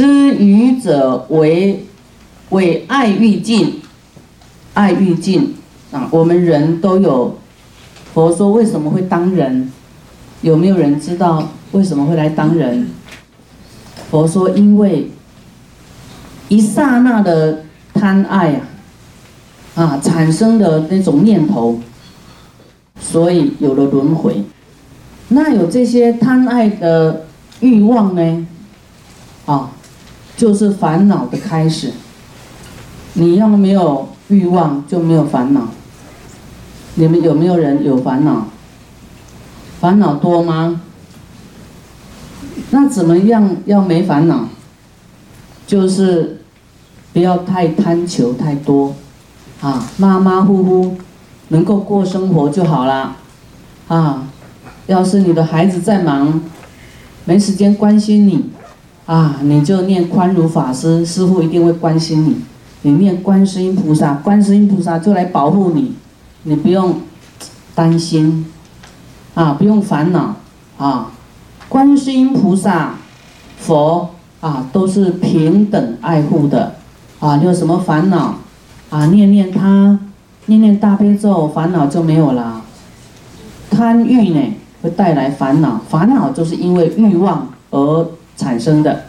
施予者为为爱欲尽，爱欲尽啊！我们人都有，佛说为什么会当人？有没有人知道为什么会来当人？佛说因为一刹那的贪爱啊，啊产生的那种念头，所以有了轮回。那有这些贪爱的欲望呢？啊，就是烦恼的开始。你要没有欲望，就没有烦恼。你们有没有人有烦恼？烦恼多吗？那怎么样要没烦恼？就是不要太贪求太多，啊，马马虎虎，能够过生活就好了，啊。要是你的孩子在忙，没时间关心你，啊，你就念宽如法师，师傅一定会关心你。你念观世音菩萨，观世音菩萨就来保护你，你不用担心，啊，不用烦恼，啊，观世音菩萨、佛啊都是平等爱护的，啊，你有什么烦恼，啊，念念他，念念大悲咒，烦恼就没有了。贪欲呢？会带来烦恼，烦恼就是因为欲望而产生的，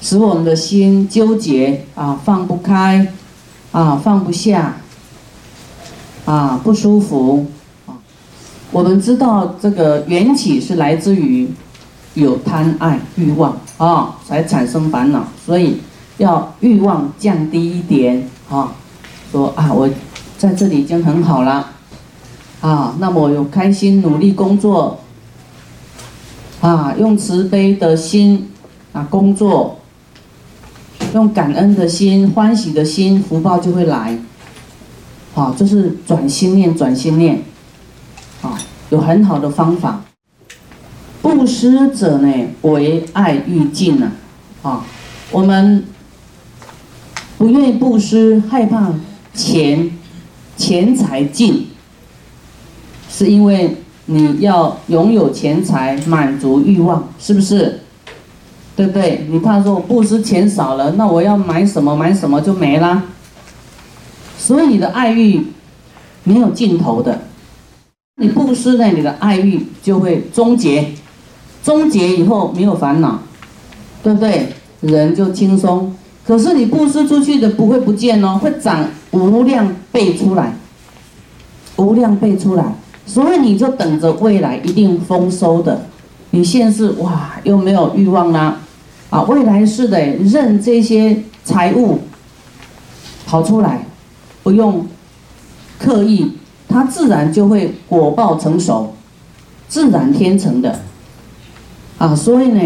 使我们的心纠结啊，放不开，啊，放不下，啊，不舒服啊。我们知道这个缘起是来自于有贪爱欲望啊，才产生烦恼，所以要欲望降低一点啊。说啊，我在这里已经很好了。啊，那么我有开心努力工作，啊，用慈悲的心啊工作，用感恩的心、欢喜的心，福报就会来。好，这是转心念，转心念，好，有很好的方法。布施者呢，为爱欲尽了，啊，我们不愿意布施，害怕钱钱财尽。是因为你要拥有钱财满足欲望，是不是？对不对？你怕说我布施钱少了，那我要买什么买什么就没啦。所以你的爱欲没有尽头的。你布施呢，你的爱欲就会终结，终结以后没有烦恼，对不对？人就轻松。可是你布施出去的不会不见哦，会长无量倍出来，无量倍出来。所以你就等着未来一定丰收的，你现世哇又没有欲望啦，啊未来是的任这些财物跑出来，不用刻意，它自然就会果报成熟，自然天成的，啊所以呢，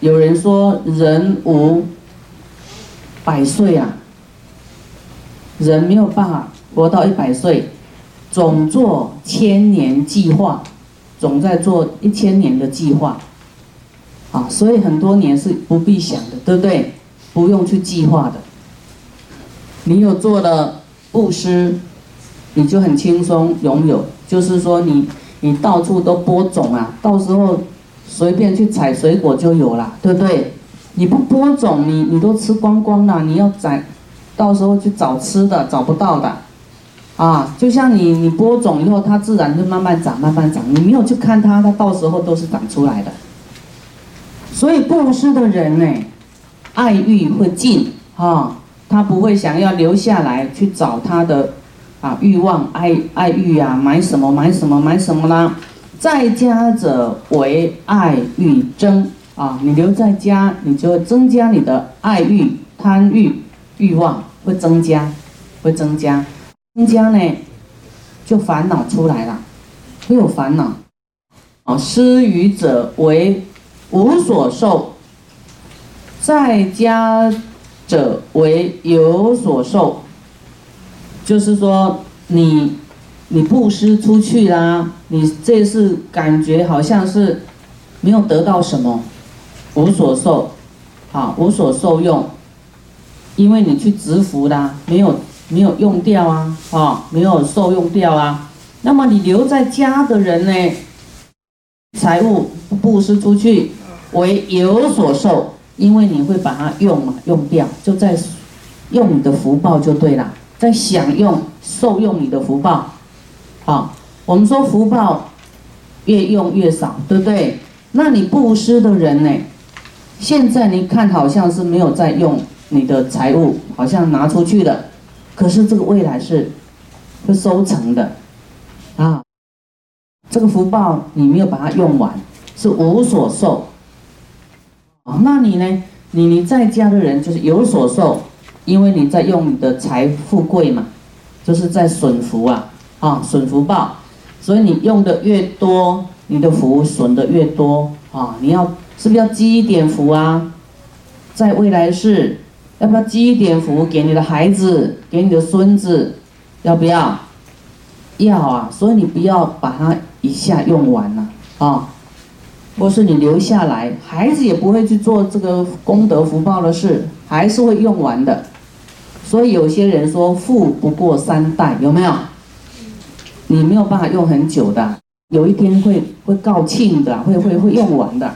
有人说人无百岁啊，人没有办法活到一百岁。总做千年计划，总在做一千年的计划，啊，所以很多年是不必想的，对不对？不用去计划的。你有做了布施，你就很轻松拥有，就是说你你到处都播种啊，到时候随便去采水果就有了，对不对？你不播种，你你都吃光光了，你要摘，到时候去找吃的找不到的。啊，就像你你播种以后，它自然就慢慢长，慢慢长。你没有去看它，它到时候都是长出来的。所以布施的人呢，爱欲会尽啊，他不会想要留下来去找他的啊欲望爱爱欲啊，买什么买什么买什么啦。在家者为爱欲增啊，你留在家，你就会增加你的爱欲贪欲欲望会增加，会增加。增加呢，就烦恼出来了，会有烦恼。啊，施予者为无所受，在家者为有所受。就是说，你你布施出去啦，你这次感觉好像是没有得到什么，无所受，啊，无所受用，因为你去执福啦，没有。没有用掉啊，啊，没有受用掉啊。那么你留在家的人呢？财物布施出去为有所受，因为你会把它用嘛，用掉，就在用你的福报就对了，在享用、受用你的福报。好，我们说福报越用越少，对不对？那你布施的人呢？现在你看好像是没有在用你的财物，好像拿出去了，可是这个未来是会收成的，啊，这个福报你没有把它用完，是无所受。啊，那你呢？你你在家的人就是有所受，因为你在用你的财富贵嘛，就是在损福啊，啊，损福报，所以你用的越多，你的福损的越多啊，你要。是不是要积一点福啊？在未来世，要不要积一点福给你的孩子，给你的孙子？要不要？要啊！所以你不要把它一下用完了啊！或是你留下来，孩子也不会去做这个功德福报的事，还是会用完的。所以有些人说富不过三代，有没有？你没有办法用很久的，有一天会会告罄的，会会会用完的。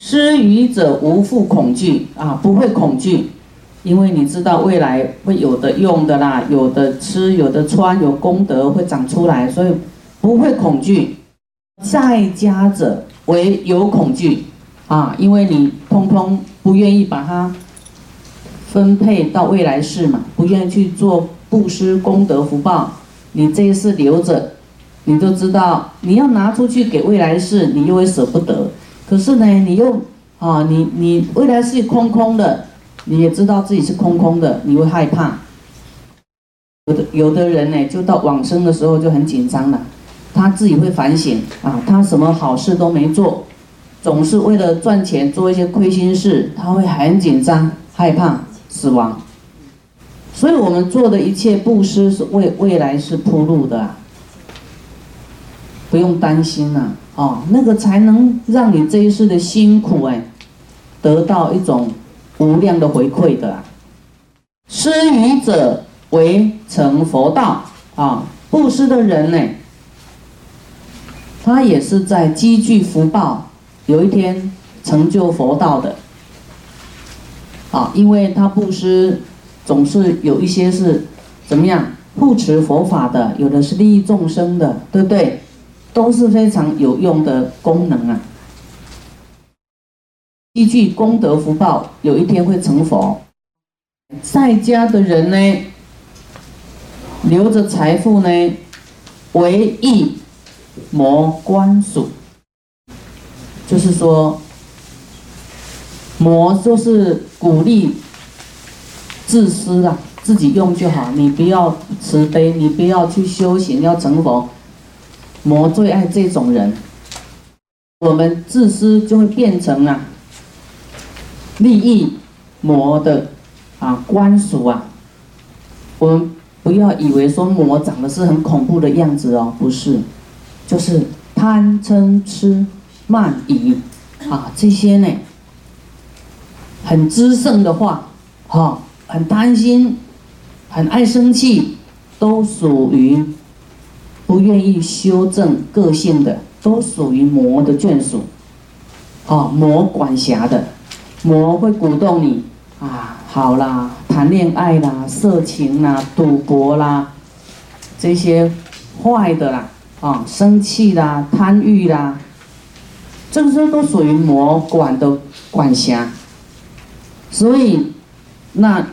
施予者无复恐惧啊，不会恐惧，因为你知道未来会有的用的啦，有的吃，有的穿，有功德会长出来，所以不会恐惧。在家者唯有恐惧啊，因为你通通不愿意把它分配到未来世嘛，不愿意去做布施功德福报，你这一世留着，你就知道你要拿出去给未来世，你又会舍不得。可是呢，你又啊，你你未来是空空的，你也知道自己是空空的，你会害怕。有的有的人呢，就到往生的时候就很紧张了，他自己会反省啊，他什么好事都没做，总是为了赚钱做一些亏心事，他会很紧张，害怕死亡。所以我们做的一切布施是为未来是铺路的，不用担心呐。哦，那个才能让你这一世的辛苦哎，得到一种无量的回馈的。施予者为成佛道啊，布施的人呢，他也是在积聚福报，有一天成就佛道的。啊，因为他布施总是有一些是怎么样护持佛法的，有的是利益众生的，对不对？都是非常有用的功能啊！依据功德福报，有一天会成佛。在家的人呢，留着财富呢，为一魔官属，就是说，魔就是鼓励自私啊，自己用就好，你不要慈悲，你不要去修行，要成佛。魔最爱这种人，我们自私就会变成啊利益魔的啊官属啊。我们不要以为说魔长得是很恐怖的样子哦，不是，就是贪嗔痴慢疑啊这些呢，很滋盛的话，哈，很贪心，很爱生气，都属于。不愿意修正个性的，都属于魔的眷属，哦，魔管辖的，魔会鼓动你啊，好啦，谈恋爱啦，色情啦，赌博啦，这些坏的啦，啊，生气啦，贪欲啦，这些都属于魔管的管辖，所以，那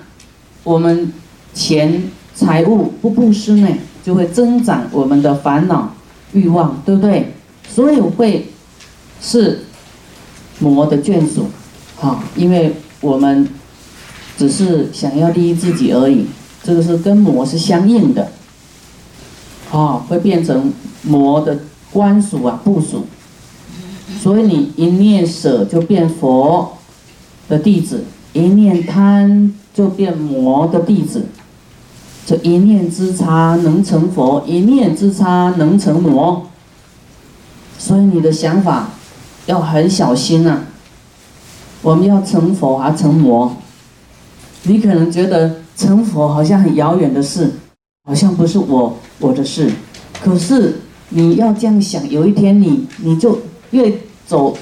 我们钱财物不布施呢？就会增长我们的烦恼欲望，对不对？所以会是魔的眷属，好，因为我们只是想要利益自己而已，这个是跟魔是相应的，啊，会变成魔的官属啊部属，所以你一念舍就变佛的弟子，一念贪就变魔的弟子。这一念之差能成佛，一念之差能成魔。所以你的想法要很小心呐。我们要成佛还成魔？你可能觉得成佛好像很遥远的事，好像不是我我的事。可是你要这样想，有一天你你就越走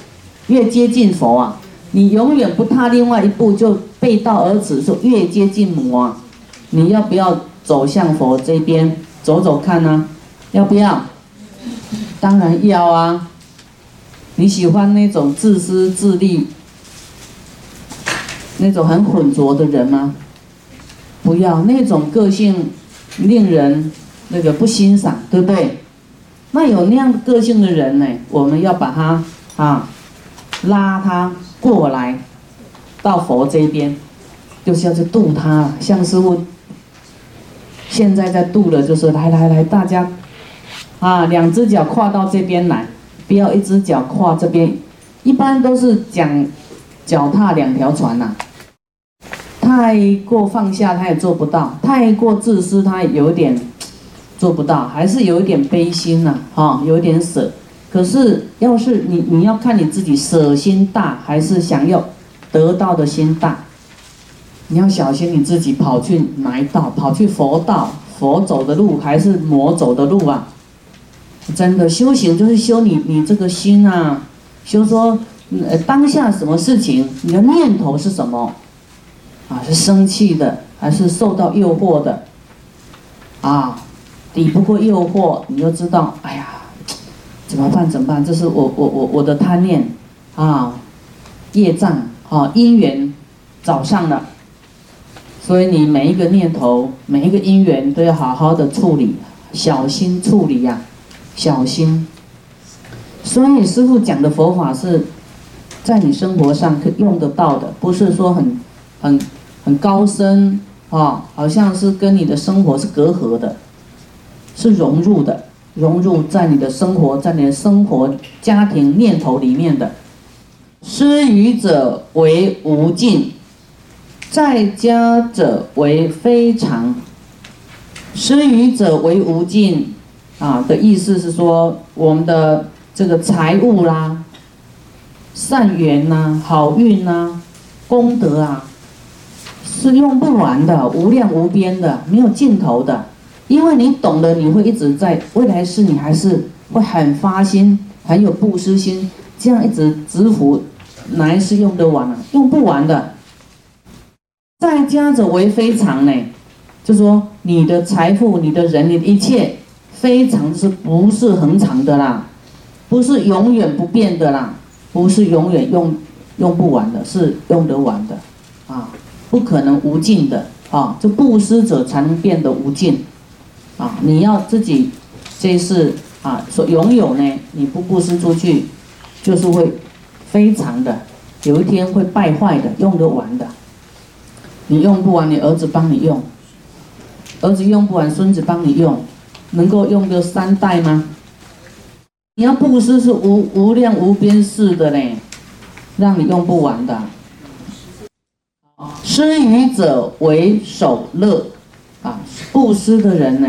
越接近佛啊，你永远不踏另外一步，就背道而驰，说越接近魔啊！你要不要走向佛这边走走看呢？要不要？当然要啊！你喜欢那种自私自利、那种很浑浊的人吗？不要那种个性令人那个不欣赏，对不对？那有那样的个性的人呢，我们要把他啊拉他过来到佛这边，就是要去度他。像师傅现在在度的，就是来来来，大家啊，两只脚跨到这边来，不要一只脚跨这边。一般都是讲脚踏两条船呐。太过放下，他也做不到；太过自私，他有点做不到，还是有一点悲心呐，哈，有一点舍。可是，要是你你要看你自己舍心大，还是想要得到的心大，你要小心你自己跑去哪一道，跑去佛道，佛走的路还是魔走的路啊？真的修行就是修你你这个心啊，修说呃当下什么事情，你的念头是什么？啊，是生气的，还是受到诱惑的？啊，抵不过诱惑，你就知道，哎呀，怎么办？怎么办？这是我我我我的贪念，啊，业障，啊，因缘找上了，所以你每一个念头，每一个因缘都要好好的处理，小心处理呀，小心。所以师父讲的佛法是在你生活上可用得到的，不是说很很。很高深啊，好像是跟你的生活是隔阂的，是融入的，融入在你的生活，在你的生活、家庭念头里面的。施予者为无尽，在家者为非常。施予者为无尽啊的意思是说，我们的这个财物啦、善缘呐、好运呐、功德啊。是用不完的，无量无边的，没有尽头的。因为你懂得，你会一直在未来世，你还是会很发心，很有布施心，这样一直支付，哪一世用得完啊？用不完的。在家者为非常呢，就说你的财富、你的人、你的一切，非常是不是恒常的啦，不是永远不变的啦，不是永远用用不完的，是用得完的，啊。不可能无尽的啊！这布施者才能变得无尽啊！你要自己这是啊所拥有呢，你不布施出去，就是会非常的有一天会败坏的，用得完的。你用不完，你儿子帮你用；儿子用不完，孙子帮你用，能够用个三代吗？你要布施是无无量无边式的嘞，让你用不完的。施予者为首乐，啊，布施的人呢，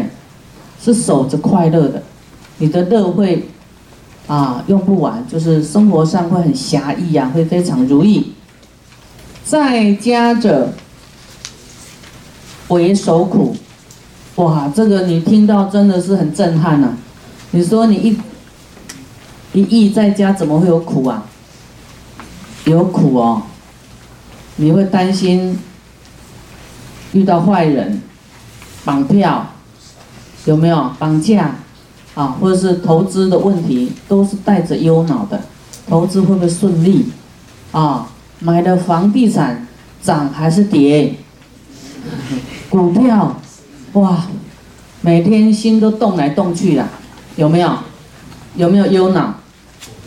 是守着快乐的，你的乐会，啊，用不完，就是生活上会很狭义啊，会非常如意。在家者为守苦，哇，这个你听到真的是很震撼呐！你说你一一亿在家怎么会有苦啊？有苦哦。你会担心遇到坏人绑票，有没有绑架啊？或者是投资的问题，都是带着忧恼的。投资会不会顺利啊？买的房地产涨还是跌？股票哇，每天心都动来动去的，有没有？有没有忧恼？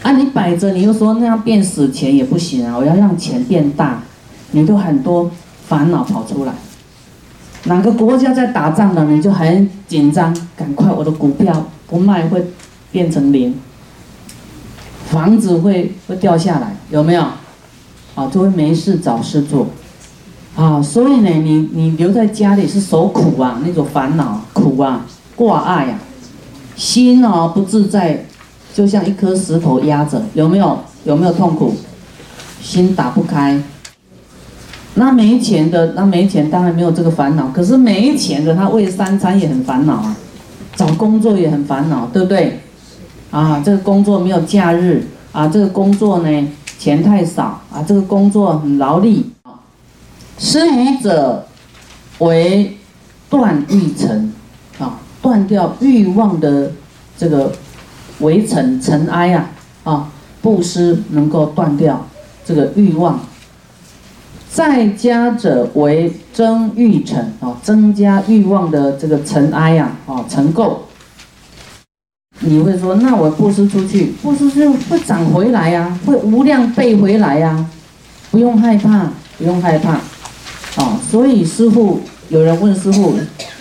啊，你摆着，你又说那样变死钱也不行啊！我要让钱变大。你都很多烦恼跑出来，哪个国家在打仗了，你就很紧张，赶快我的股票不卖会变成零，房子会会掉下来，有没有？啊，就会没事找事做，啊，所以呢，你你留在家里是受苦啊，那种烦恼苦啊，挂碍呀，心哦不自在，就像一颗石头压着，有没有？有没有痛苦？心打不开。那没钱的，那没钱当然没有这个烦恼。可是没钱的，他为三餐也很烦恼啊，找工作也很烦恼，对不对？啊，这个工作没有假日啊，这个工作呢，钱太少啊，这个工作很劳力啊。施予者为断欲尘啊，断掉欲望的这个围尘尘埃啊啊，布施能够断掉这个欲望。在家者为增欲尘啊，增加欲望的这个尘埃呀啊尘垢。你会说，那我布施出去，布施就会长回来呀，会无量倍回来呀，不用害怕，不用害怕，啊，所以师傅有人问师傅，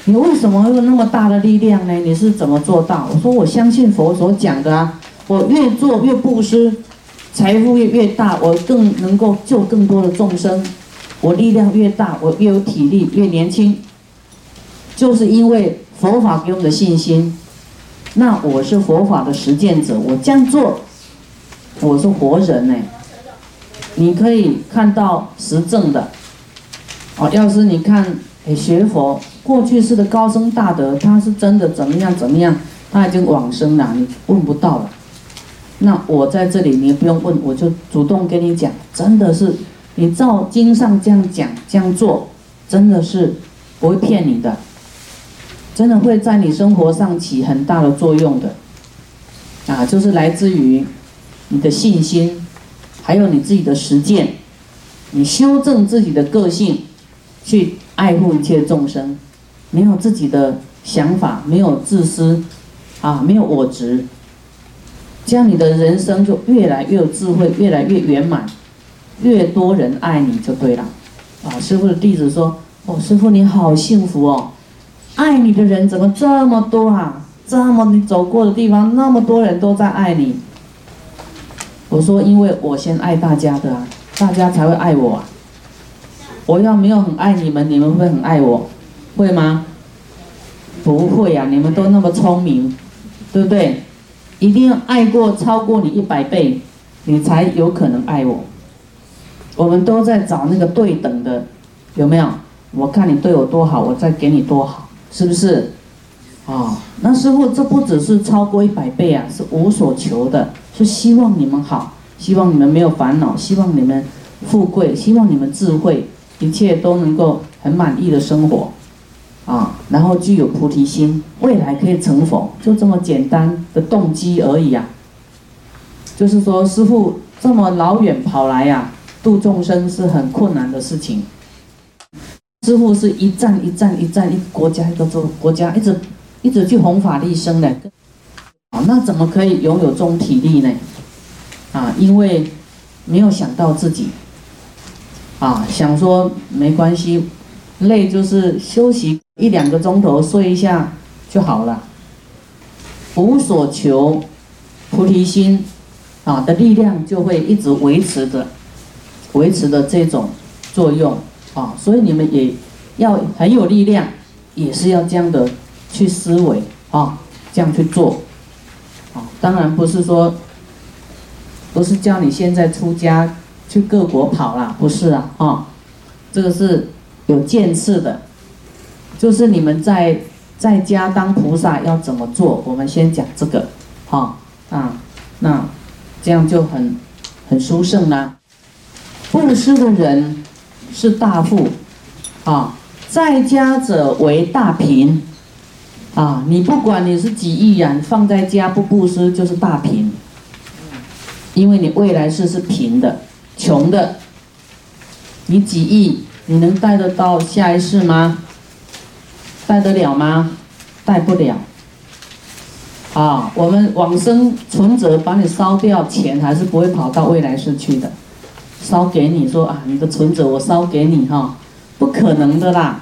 你为什么有那么大的力量呢？你是怎么做到？我说我相信佛所讲的啊，我越做越布施，财富越越大，我更能够救更多的众生。我力量越大，我越有体力，越年轻，就是因为佛法给我们的信心。那我是佛法的实践者，我这样做，我是活人呢。你可以看到实证的。哦，要是你看，哎，学佛过去式的高僧大德，他是真的怎么样怎么样，他已经往生了，你问不到了。那我在这里，你也不用问，我就主动跟你讲，真的是。你照经上这样讲、这样做，真的是不会骗你的，真的会在你生活上起很大的作用的，啊，就是来自于你的信心，还有你自己的实践，你修正自己的个性，去爱护一切众生，没有自己的想法，没有自私，啊，没有我执，这样你的人生就越来越有智慧，越来越圆满。越多人爱你就对了，啊！师傅的弟子说：“哦，师傅你好幸福哦，爱你的人怎么这么多啊？这么你走过的地方，那么多人都在爱你。”我说：“因为我先爱大家的啊，大家才会爱我啊。我要没有很爱你们，你们会很爱我，会吗？不会啊！你们都那么聪明，对不对？一定要爱过超过你一百倍，你才有可能爱我。”我们都在找那个对等的，有没有？我看你对我多好，我再给你多好，是不是？啊，那师傅，这不只是超过一百倍啊，是无所求的，是希望你们好，希望你们没有烦恼，希望你们富贵，希望你们智慧，一切都能够很满意的生活，啊，然后具有菩提心，未来可以成佛，就这么简单的动机而已啊。就是说，师傅这么老远跑来呀。度众生是很困难的事情，师傅是一站一站一站一国家一个做国家一直一直去弘法利生的，啊，那怎么可以拥有这种体力呢？啊，因为没有想到自己，啊，想说没关系，累就是休息一两个钟头睡一下就好了，无所求，菩提心啊的力量就会一直维持着。维持的这种作用啊，所以你们也要很有力量，也是要这样的去思维啊，这样去做啊。当然不是说，不是叫你现在出家去各国跑了，不是啊啊，这个是有见次的，就是你们在在家当菩萨要怎么做，我们先讲这个，好啊，那这样就很很殊胜啦。布施的人是大富，啊，在家者为大贫，啊，你不管你是几亿人，放在家不布施就是大贫，因为你未来世是贫的、穷的，你几亿你能带得到下一世吗？带得了吗？带不了。啊，我们往生存折把你烧掉，钱还是不会跑到未来世去的。烧给你说啊，你的存折我烧给你哈，不可能的啦，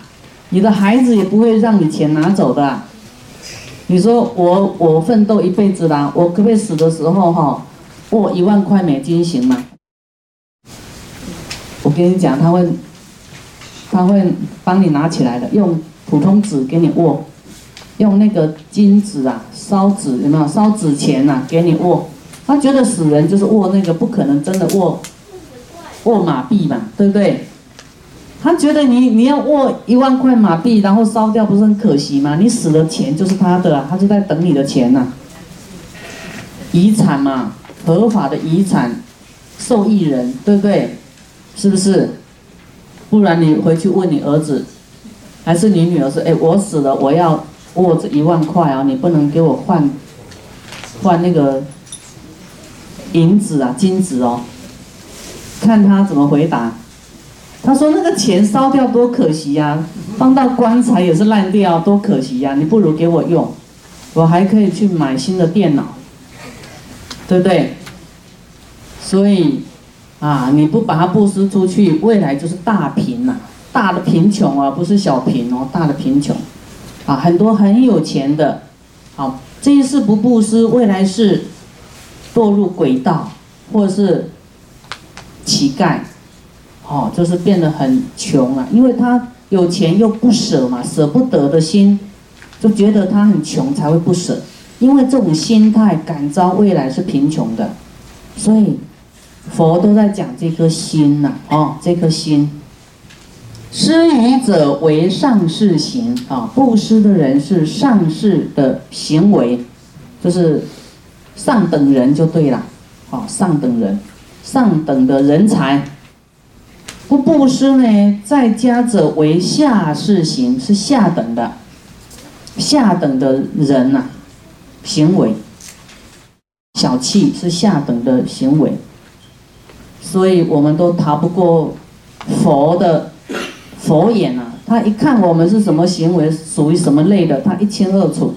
你的孩子也不会让你钱拿走的。你说我我奋斗一辈子啦，我可不可以死的时候哈，握一万块美金行吗？我跟你讲，他会他会帮你拿起来的，用普通纸给你握，用那个金纸啊，烧纸有没有？烧纸钱呐，给你握。他觉得死人就是握那个，不可能真的握。握马币嘛，对不对？他觉得你你要握一万块马币，然后烧掉，不是很可惜吗？你死了，钱就是他的，他就在等你的钱呐。遗产嘛，合法的遗产，受益人，对不对？是不是？不然你回去问你儿子，还是你女儿说：“哎，我死了，我要握着一万块啊，你不能给我换换那个银子啊、金子哦。”看他怎么回答。他说：“那个钱烧掉多可惜呀，放到棺材也是烂掉，多可惜呀！你不如给我用，我还可以去买新的电脑，对不对？所以，啊，你不把它布施出去，未来就是大贫呐，大的贫穷啊，不是小贫哦，大的贫穷，啊，很多很有钱的，好，这一世不布施，未来是堕入鬼道，或者是乞丐。”哦，就是变得很穷啊，因为他有钱又不舍嘛，舍不得的心，就觉得他很穷才会不舍，因为这种心态感召未来是贫穷的，所以佛都在讲这颗心呐，哦，这颗心，施予者为上士行啊，布施的人是上士的行为，就是上等人就对了，哦，上等人，上等的人才。不布施呢，在家者为下士行，是下等的，下等的人呐，行为，小气是下等的行为，所以我们都逃不过佛的佛眼啊！他一看我们是什么行为，属于什么类的，他一清二楚，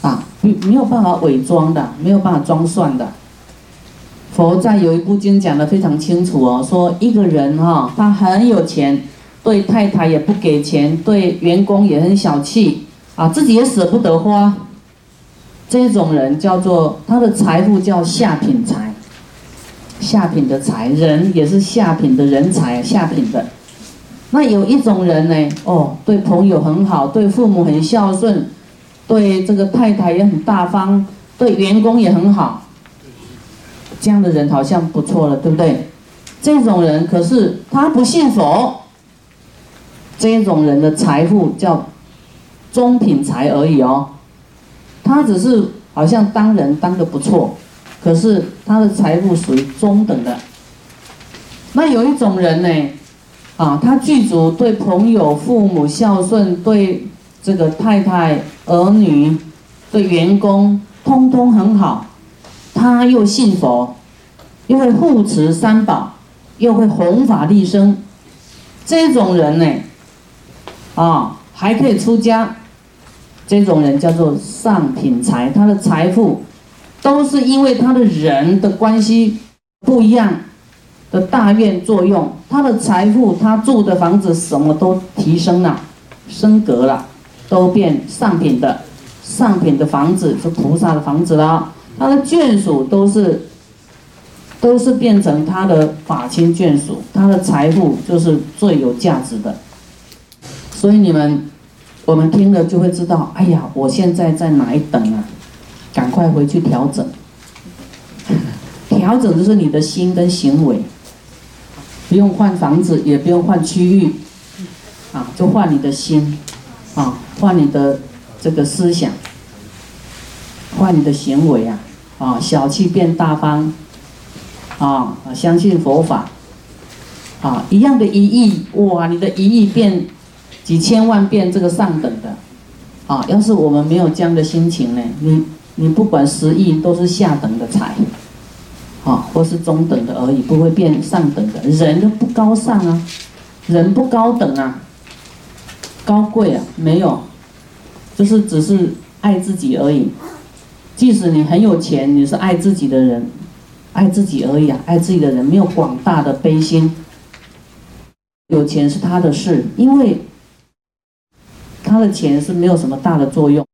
啊，没没有办法伪装的，没有办法装蒜的。佛在有一部经讲的非常清楚哦，说一个人哈，他很有钱，对太太也不给钱，对员工也很小气，啊，自己也舍不得花，这种人叫做他的财富叫下品财，下品的财，人也是下品的人才，下品的。那有一种人呢，哦，对朋友很好，对父母很孝顺，对这个太太也很大方，对员工也很好。这样的人好像不错了，对不对？这种人可是他不信佛。这种人的财富叫中品财而已哦，他只是好像当人当的不错，可是他的财富属于中等的。那有一种人呢，啊，他具足对朋友、父母孝顺，对这个太太、儿女、对员工，通通很好。他又信佛，又会护持三宝，又会弘法利生，这种人呢，啊，还可以出家，这种人叫做上品财，他的财富都是因为他的人的关系不一样的大愿作用，他的财富，他住的房子什么都提升了，升格了，都变上品的，上品的房子是菩萨的房子了。他的眷属都是，都是变成他的法亲眷属，他的财富就是最有价值的。所以你们，我们听了就会知道，哎呀，我现在在哪一等啊？赶快回去调整，调整就是你的心跟行为，不用换房子，也不用换区域，啊，就换你的心，啊，换你的这个思想，换你的行为啊。啊，小气变大方，啊，相信佛法，啊，一样的一亿，哇，你的一亿变几千万变这个上等的，啊，要是我们没有这样的心情呢，你你不管十亿都是下等的财，啊，或是中等的而已，不会变上等的，人都不高尚啊，人不高等啊，高贵啊，没有，就是只是爱自己而已。即使你很有钱，你是爱自己的人，爱自己而已啊！爱自己的人没有广大的悲心。有钱是他的事，因为他的钱是没有什么大的作用。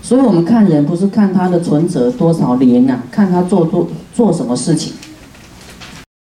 所以我们看人不是看他的存折多少年啊，看他做做做什么事情。